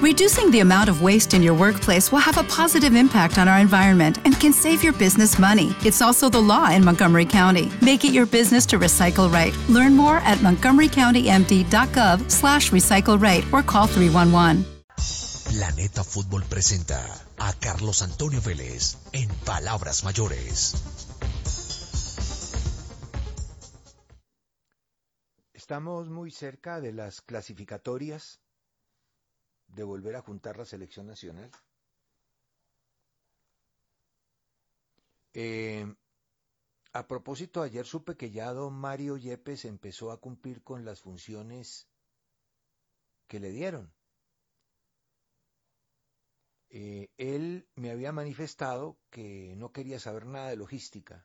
Reducing the amount of waste in your workplace will have a positive impact on our environment and can save your business money. It's also the law in Montgomery County. Make it your business to recycle right. Learn more at montgomerycountymd.gov slash recycle right or call 311. Planeta Fútbol presenta a Carlos Antonio Vélez en Palabras Mayores. Estamos muy cerca de las clasificatorias de volver a juntar la selección nacional. Eh, a propósito, ayer supe que ya don Mario Yepes empezó a cumplir con las funciones que le dieron. Eh, él me había manifestado que no quería saber nada de logística.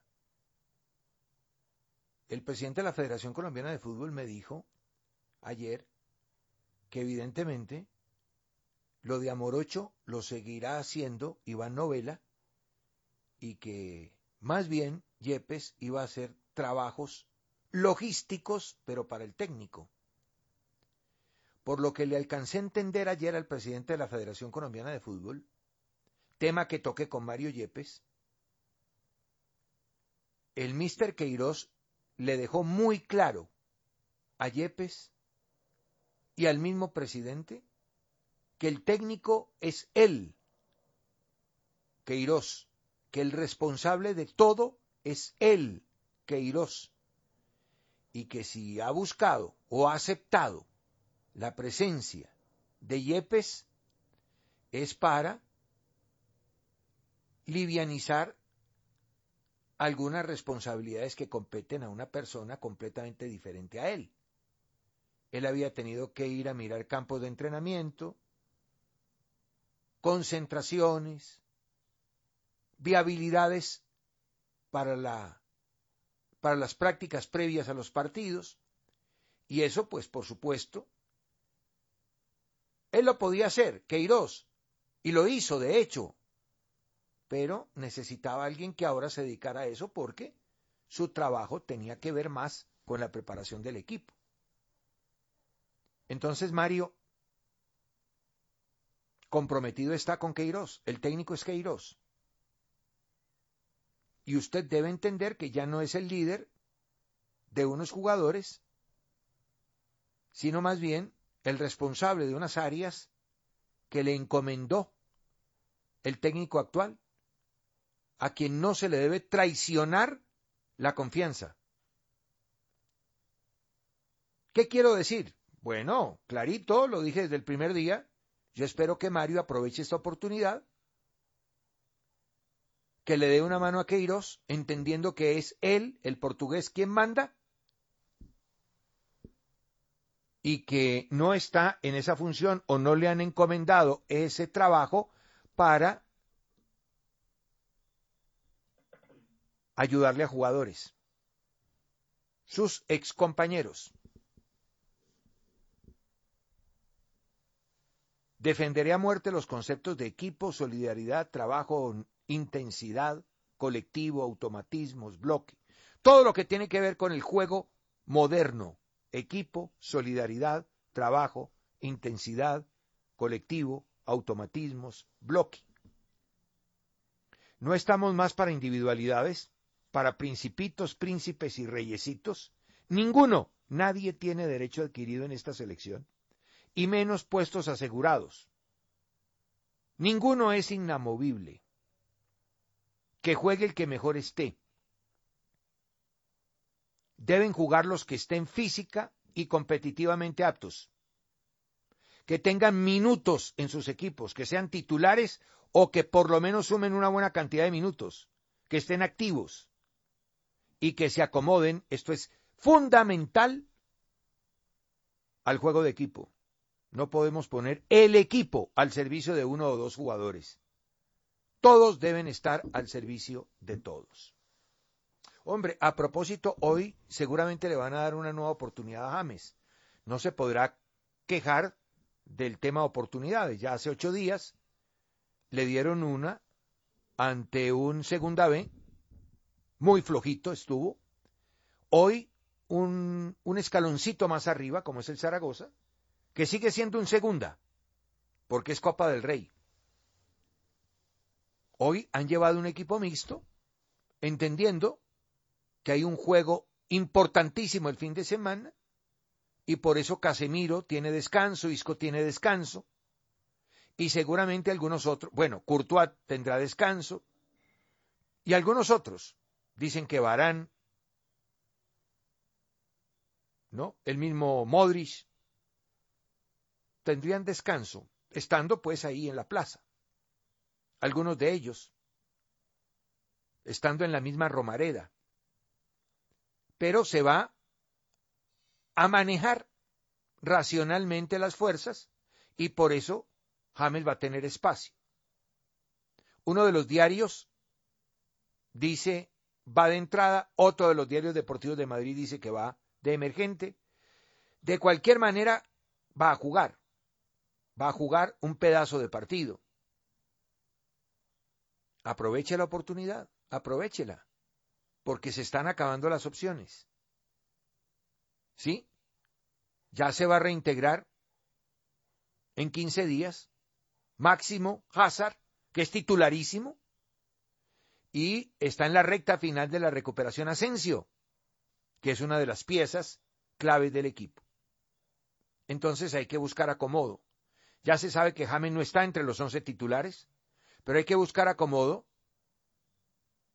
El presidente de la Federación Colombiana de Fútbol me dijo ayer que evidentemente lo de Amorocho lo seguirá haciendo Iván Novela y que más bien Yepes iba a hacer trabajos logísticos, pero para el técnico. Por lo que le alcancé a entender ayer al presidente de la Federación Colombiana de Fútbol, tema que toqué con Mario Yepes, el mister Queiroz le dejó muy claro a Yepes y al mismo presidente que el técnico es él, Queiroz, que el responsable de todo es él, Queiroz, y que si ha buscado o ha aceptado la presencia de Yepes es para livianizar algunas responsabilidades que competen a una persona completamente diferente a él. Él había tenido que ir a mirar campos de entrenamiento, concentraciones, viabilidades para, la, para las prácticas previas a los partidos, y eso, pues, por supuesto, él lo podía hacer, Queiroz, y lo hizo, de hecho, pero necesitaba alguien que ahora se dedicara a eso porque su trabajo tenía que ver más con la preparación del equipo. Entonces, Mario, comprometido está con Queiroz, el técnico es Queiroz. Y usted debe entender que ya no es el líder de unos jugadores, sino más bien el responsable de unas áreas que le encomendó el técnico actual, a quien no se le debe traicionar la confianza. ¿Qué quiero decir? Bueno, clarito, lo dije desde el primer día, yo espero que Mario aproveche esta oportunidad, que le dé una mano a Queiroz, entendiendo que es él, el portugués, quien manda, y que no está en esa función o no le han encomendado ese trabajo para ayudarle a jugadores, sus excompañeros. Defenderé a muerte los conceptos de equipo, solidaridad, trabajo, intensidad, colectivo, automatismos, bloque. Todo lo que tiene que ver con el juego moderno. Equipo, solidaridad, trabajo, intensidad, colectivo, automatismos, bloque. No estamos más para individualidades, para principitos, príncipes y reyesitos. Ninguno, nadie tiene derecho adquirido en esta selección y menos puestos asegurados. Ninguno es inamovible. Que juegue el que mejor esté. Deben jugar los que estén física y competitivamente aptos. Que tengan minutos en sus equipos, que sean titulares o que por lo menos sumen una buena cantidad de minutos, que estén activos y que se acomoden, esto es fundamental, al juego de equipo no podemos poner el equipo al servicio de uno o dos jugadores. Todos deben estar al servicio de todos. Hombre, a propósito, hoy seguramente le van a dar una nueva oportunidad a James. No se podrá quejar del tema oportunidades. Ya hace ocho días le dieron una ante un segunda B, muy flojito estuvo. Hoy un, un escaloncito más arriba, como es el Zaragoza, que sigue siendo un segunda, porque es Copa del Rey. Hoy han llevado un equipo mixto, entendiendo que hay un juego importantísimo el fin de semana, y por eso Casemiro tiene descanso, Isco tiene descanso, y seguramente algunos otros, bueno, Courtois tendrá descanso, y algunos otros dicen que Barán, ¿no? El mismo Modric tendrían descanso, estando pues ahí en la plaza. Algunos de ellos, estando en la misma Romareda. Pero se va a manejar racionalmente las fuerzas y por eso James va a tener espacio. Uno de los diarios dice va de entrada, otro de los diarios deportivos de Madrid dice que va de emergente. De cualquier manera, va a jugar. Va a jugar un pedazo de partido. Aproveche la oportunidad, aprovechela, porque se están acabando las opciones. ¿Sí? Ya se va a reintegrar en 15 días Máximo Hazard, que es titularísimo, y está en la recta final de la recuperación Asensio, que es una de las piezas claves del equipo. Entonces hay que buscar acomodo. Ya se sabe que James no está entre los 11 titulares, pero hay que buscar acomodo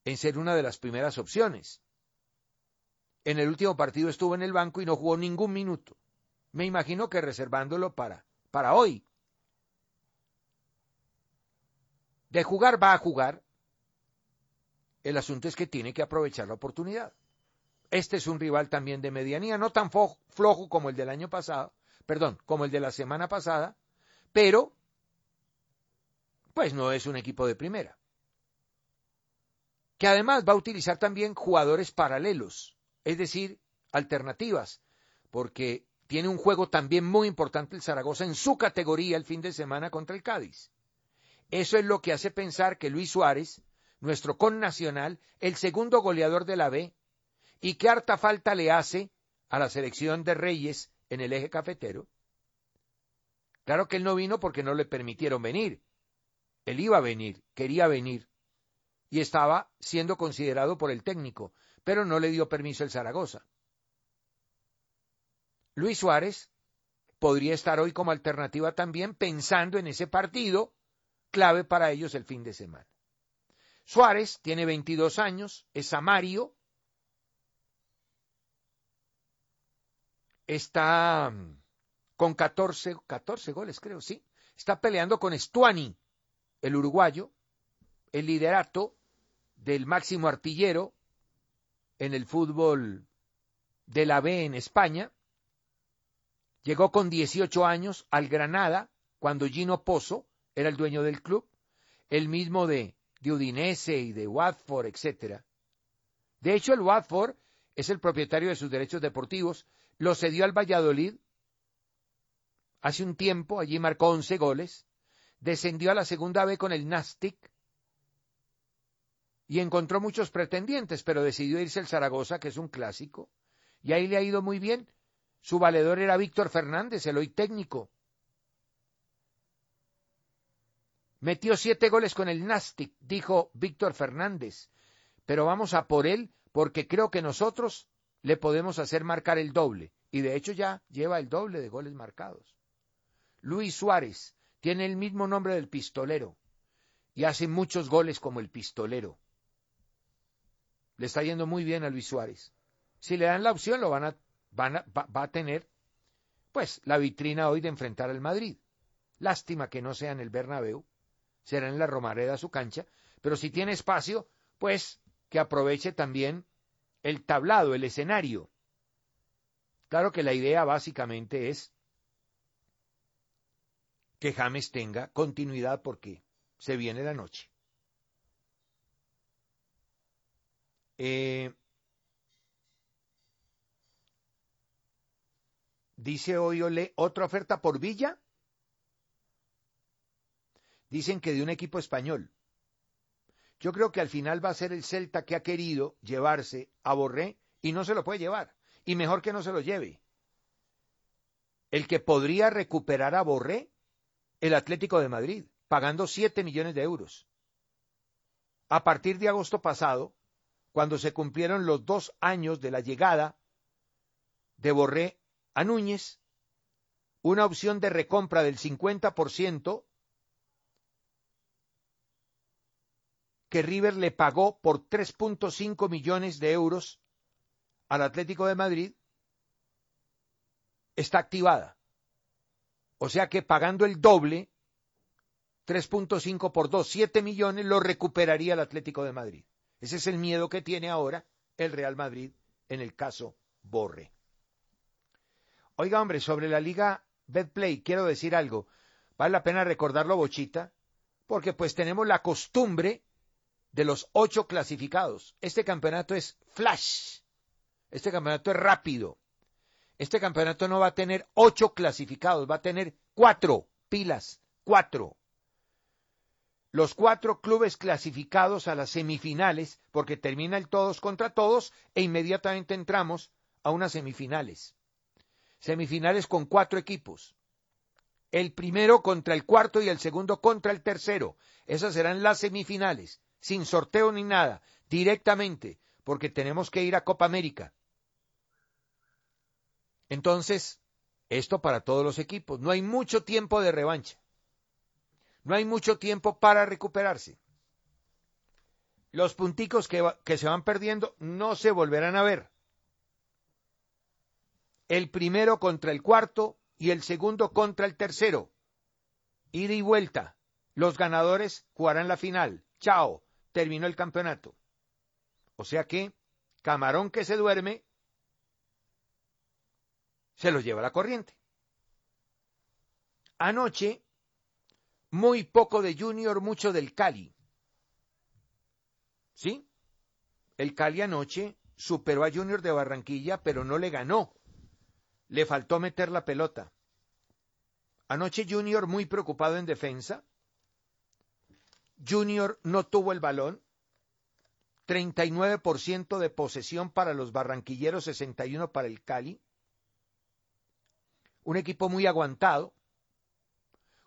en ser una de las primeras opciones. En el último partido estuvo en el banco y no jugó ningún minuto. Me imagino que reservándolo para, para hoy. De jugar va a jugar. El asunto es que tiene que aprovechar la oportunidad. Este es un rival también de medianía, no tan flojo como el del año pasado, perdón, como el de la semana pasada, pero pues no es un equipo de primera. Que además va a utilizar también jugadores paralelos, es decir, alternativas, porque tiene un juego también muy importante el Zaragoza en su categoría el fin de semana contra el Cádiz. Eso es lo que hace pensar que Luis Suárez, nuestro connacional, el segundo goleador de la B, y qué harta falta le hace a la selección de Reyes en el eje cafetero. Claro que él no vino porque no le permitieron venir. Él iba a venir, quería venir, y estaba siendo considerado por el técnico, pero no le dio permiso el Zaragoza. Luis Suárez podría estar hoy como alternativa también pensando en ese partido clave para ellos el fin de semana. Suárez tiene 22 años, es amario, está mm, con 14, 14 goles creo, sí, está peleando con Stuani, el uruguayo, el liderato del máximo artillero en el fútbol de la B en España. Llegó con 18 años al Granada cuando Gino Pozo era el dueño del club, el mismo de, de Udinese y de Watford, etc. De hecho, el Watford es el propietario de sus derechos deportivos, lo cedió al Valladolid hace un tiempo, allí marcó 11 goles, descendió a la segunda B con el Nastic y encontró muchos pretendientes, pero decidió irse al Zaragoza, que es un clásico, y ahí le ha ido muy bien. Su valedor era Víctor Fernández, el hoy técnico, Metió siete goles con el Nastic, dijo Víctor Fernández, pero vamos a por él porque creo que nosotros le podemos hacer marcar el doble, y de hecho ya lleva el doble de goles marcados. Luis Suárez tiene el mismo nombre del pistolero y hace muchos goles como el pistolero. Le está yendo muy bien a Luis Suárez. Si le dan la opción, lo van a, van a, va a tener, pues, la vitrina hoy de enfrentar al Madrid. Lástima que no sea en el Bernabéu, será en la Romareda su cancha, pero si tiene espacio, pues que aproveche también el tablado, el escenario. Claro que la idea básicamente es que James tenga continuidad porque se viene la noche. Eh, dice hoy Ole, otra oferta por Villa. Dicen que de un equipo español. Yo creo que al final va a ser el Celta que ha querido llevarse a Borré y no se lo puede llevar. Y mejor que no se lo lleve. El que podría recuperar a Borré, el Atlético de Madrid, pagando 7 millones de euros. A partir de agosto pasado, cuando se cumplieron los dos años de la llegada de Borré a Núñez, una opción de recompra del 50% que River le pagó por 3.5 millones de euros al Atlético de Madrid está activada. O sea que pagando el doble, 3.5 por 2, 7 millones, lo recuperaría el Atlético de Madrid. Ese es el miedo que tiene ahora el Real Madrid en el caso Borre. Oiga, hombre, sobre la liga Betplay, quiero decir algo. Vale la pena recordarlo, Bochita, porque pues tenemos la costumbre de los ocho clasificados. Este campeonato es flash. Este campeonato es rápido. Este campeonato no va a tener ocho clasificados, va a tener cuatro pilas, cuatro. Los cuatro clubes clasificados a las semifinales, porque termina el todos contra todos e inmediatamente entramos a unas semifinales. Semifinales con cuatro equipos. El primero contra el cuarto y el segundo contra el tercero. Esas serán las semifinales sin sorteo ni nada, directamente, porque tenemos que ir a Copa América. Entonces, esto para todos los equipos. No hay mucho tiempo de revancha. No hay mucho tiempo para recuperarse. Los punticos que, se van perdiendo no se volverán a ver. El primero contra el cuarto y el segundo contra el tercero. Ida y vuelta. Los ganadores jugarán la final. Chao terminó el campeonato. O sea que, camarón que se duerme, se lo lleva la corriente. Anoche, muy poco de Junior, mucho del Cali. ¿Sí? El Cali anoche superó a Junior de Barranquilla, pero no le ganó. Le faltó meter la pelota. Anoche Junior muy preocupado en defensa, Junior no tuvo el balón. 39% de posesión para los barranquilleros, 61 para el Cali. Un equipo muy aguantado,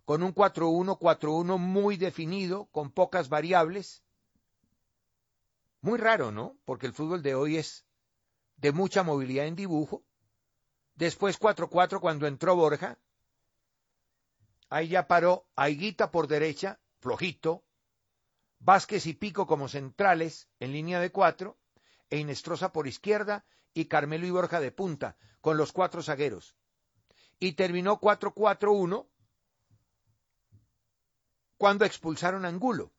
con un 4-1, 4-1 muy definido, con pocas variables. Muy raro, ¿no? Porque el fútbol de hoy es de mucha movilidad en dibujo. Después 4-4 cuando entró Borja. Ahí ya paró Aiguita por derecha, flojito, Vázquez y Pico como centrales en línea de cuatro, e Inestrosa por izquierda y Carmelo y Borja de punta, con los cuatro zagueros. Y terminó 4-4-1 cuando expulsaron a Angulo.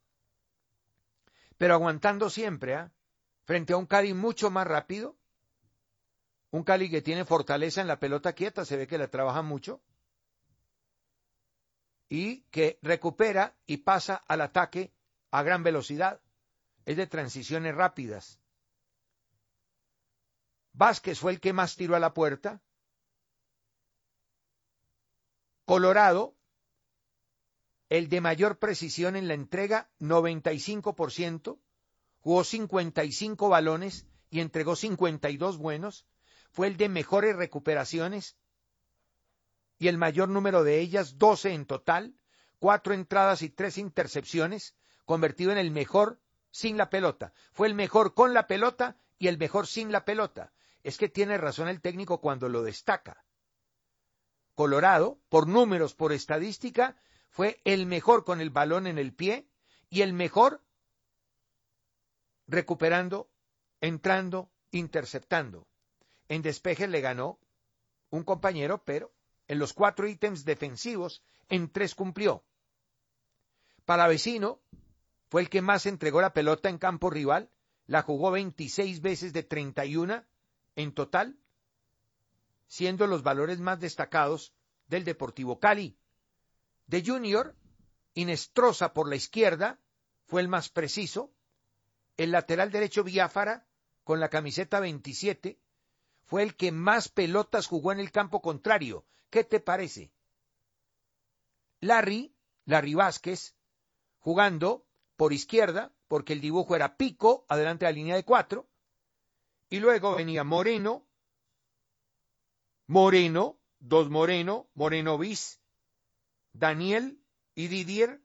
Pero aguantando siempre, ¿ah? frente a un Cali mucho más rápido, un Cali que tiene fortaleza en la pelota quieta, se ve que la trabaja mucho, y que recupera y pasa al ataque a gran velocidad, es de transiciones rápidas. Vázquez fue el que más tiró a la puerta. Colorado, el de mayor precisión en la entrega, 95%, jugó 55 balones y entregó 52 buenos, fue el de mejores recuperaciones y el mayor número de ellas, 12 en total, cuatro entradas y tres intercepciones, convertido en el mejor sin la pelota. Fue el mejor con la pelota y el mejor sin la pelota. Es que tiene razón el técnico cuando lo destaca. Colorado, por números, por estadística, fue el mejor con el balón en el pie y el mejor recuperando, entrando, interceptando. En despeje le ganó un compañero, pero en los cuatro ítems defensivos, en tres cumplió. Para vecino, fue el que más entregó la pelota en campo rival, la jugó 26 veces de 31 en total, siendo los valores más destacados del Deportivo Cali. de Junior, Inestrosa por la izquierda, fue el más preciso. El lateral derecho Biafara, con la camiseta 27, fue el que más pelotas jugó en el campo contrario. ¿Qué te parece? Larry, Larry Vázquez, jugando por izquierda, porque el dibujo era pico, adelante de la línea de cuatro. Y luego venía Moreno, Moreno, dos Moreno, Moreno bis, Daniel y Didier,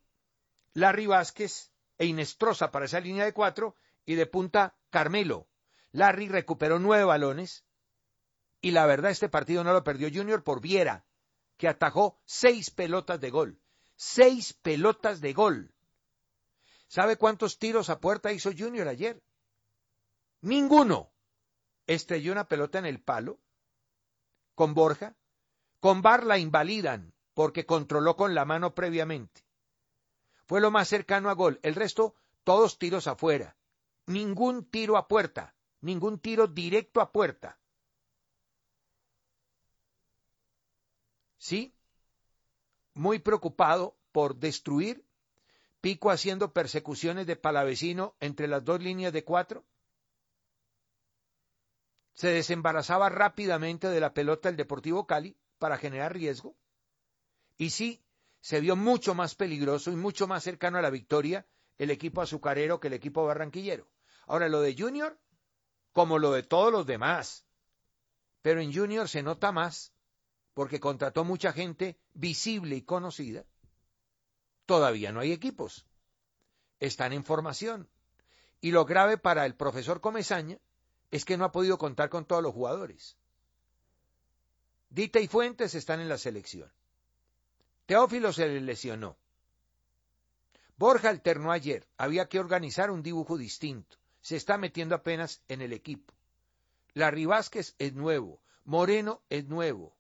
Larry Vázquez e Inestrosa para esa línea de cuatro y de punta Carmelo. Larry recuperó nueve balones y la verdad este partido no lo perdió Junior por Viera, que atajó seis pelotas de gol. Seis pelotas de gol. ¿Sabe cuántos tiros a puerta hizo Junior ayer? Ninguno. Estrelló una pelota en el palo con Borja. Con Bar la invalidan porque controló con la mano previamente. Fue lo más cercano a gol. El resto, todos tiros afuera. Ningún tiro a puerta. Ningún tiro directo a puerta. Sí, muy preocupado por destruir, Pico haciendo persecuciones de palavecino entre las dos líneas de cuatro. Se desembarazaba rápidamente de la pelota el Deportivo Cali para generar riesgo. Y sí, se vio mucho más peligroso y mucho más cercano a la victoria el equipo azucarero que el equipo barranquillero. Ahora, lo de Junior, como lo de todos los demás, pero en Junior se nota más porque contrató mucha gente visible y conocida. Todavía no hay equipos. Están en formación. Y lo grave para el profesor Comesaña es que no ha podido contar con todos los jugadores. Dita y Fuentes están en la selección. Teófilo se le lesionó. Borja alternó ayer. Había que organizar un dibujo distinto. Se está metiendo apenas en el equipo. Larry Vázquez es nuevo. Moreno es nuevo.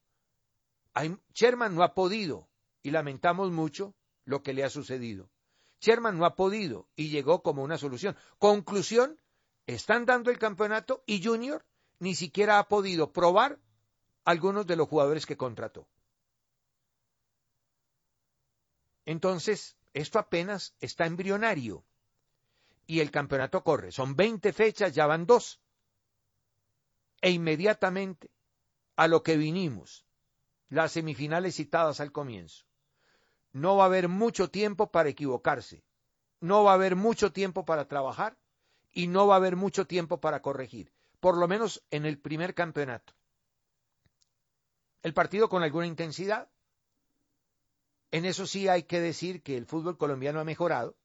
Sherman no ha podido y lamentamos mucho lo que le ha sucedido. Sherman no ha podido y llegó como una solución. Conclusión, están dando el campeonato y Junior ni siquiera ha podido probar algunos de los jugadores que contrató. Entonces, esto apenas está embrionario y el campeonato corre. Son 20 fechas, ya van dos. E inmediatamente a lo que vinimos, las semifinales citadas al comienzo. No va a haber mucho tiempo para equivocarse, no va a haber mucho tiempo para trabajar y no va a haber mucho tiempo para corregir, por lo menos en el primer campeonato. El partido con alguna intensidad. En eso sí hay que decir que el fútbol colombiano ha mejorado.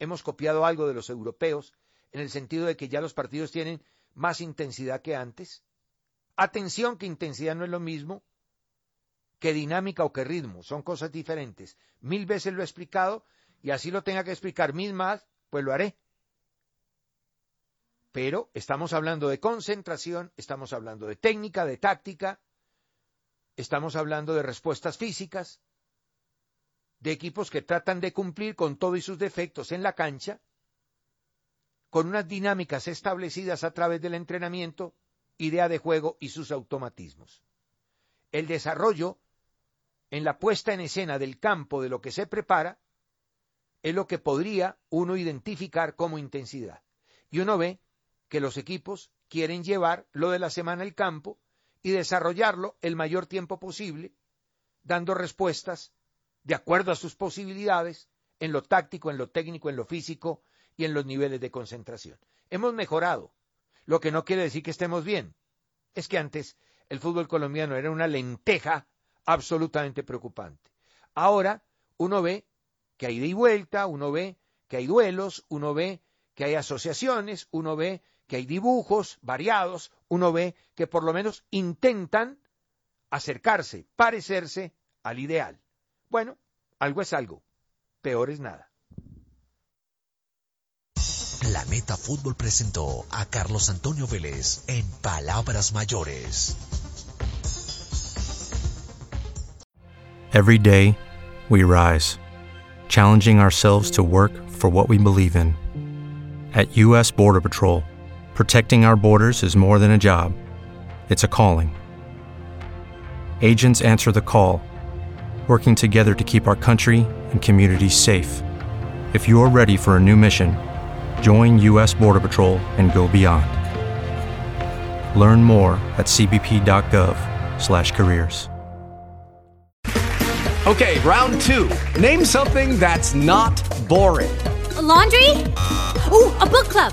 Hemos copiado algo de los europeos en el sentido de que ya los partidos tienen más intensidad que antes. Atención que intensidad no es lo mismo que dinámica o que ritmo, son cosas diferentes. Mil veces lo he explicado y así lo tenga que explicar mil más, pues lo haré. Pero estamos hablando de concentración, estamos hablando de técnica, de táctica, estamos hablando de respuestas físicas, de equipos que tratan de cumplir con todos sus defectos en la cancha, con unas dinámicas establecidas a través del entrenamiento, idea de juego y sus automatismos. El desarrollo en la puesta en escena del campo de lo que se prepara, es lo que podría uno identificar como intensidad. Y uno ve que los equipos quieren llevar lo de la semana al campo y desarrollarlo el mayor tiempo posible, dando respuestas de acuerdo a sus posibilidades en lo táctico, en lo técnico, en lo físico y en los niveles de concentración. Hemos mejorado, lo que no quiere decir que estemos bien. Es que antes el fútbol colombiano era una lenteja absolutamente preocupante. Ahora uno ve que hay ida y vuelta, uno ve que hay duelos, uno ve que hay asociaciones, uno ve que hay dibujos variados, uno ve que por lo menos intentan acercarse, parecerse al ideal. Bueno, algo es algo, peor es nada. Planeta Fútbol presentó a Carlos Antonio Vélez en Palabras Mayores. Every day, we rise, challenging ourselves to work for what we believe in. At U.S. Border Patrol, protecting our borders is more than a job, it's a calling. Agents answer the call working together to keep our country and communities safe. If you're ready for a new mission, join U.S. Border Patrol and go beyond. Learn more at cbp.gov/careers. Okay, round two. Name something that's not boring. A laundry? Ooh, a book club.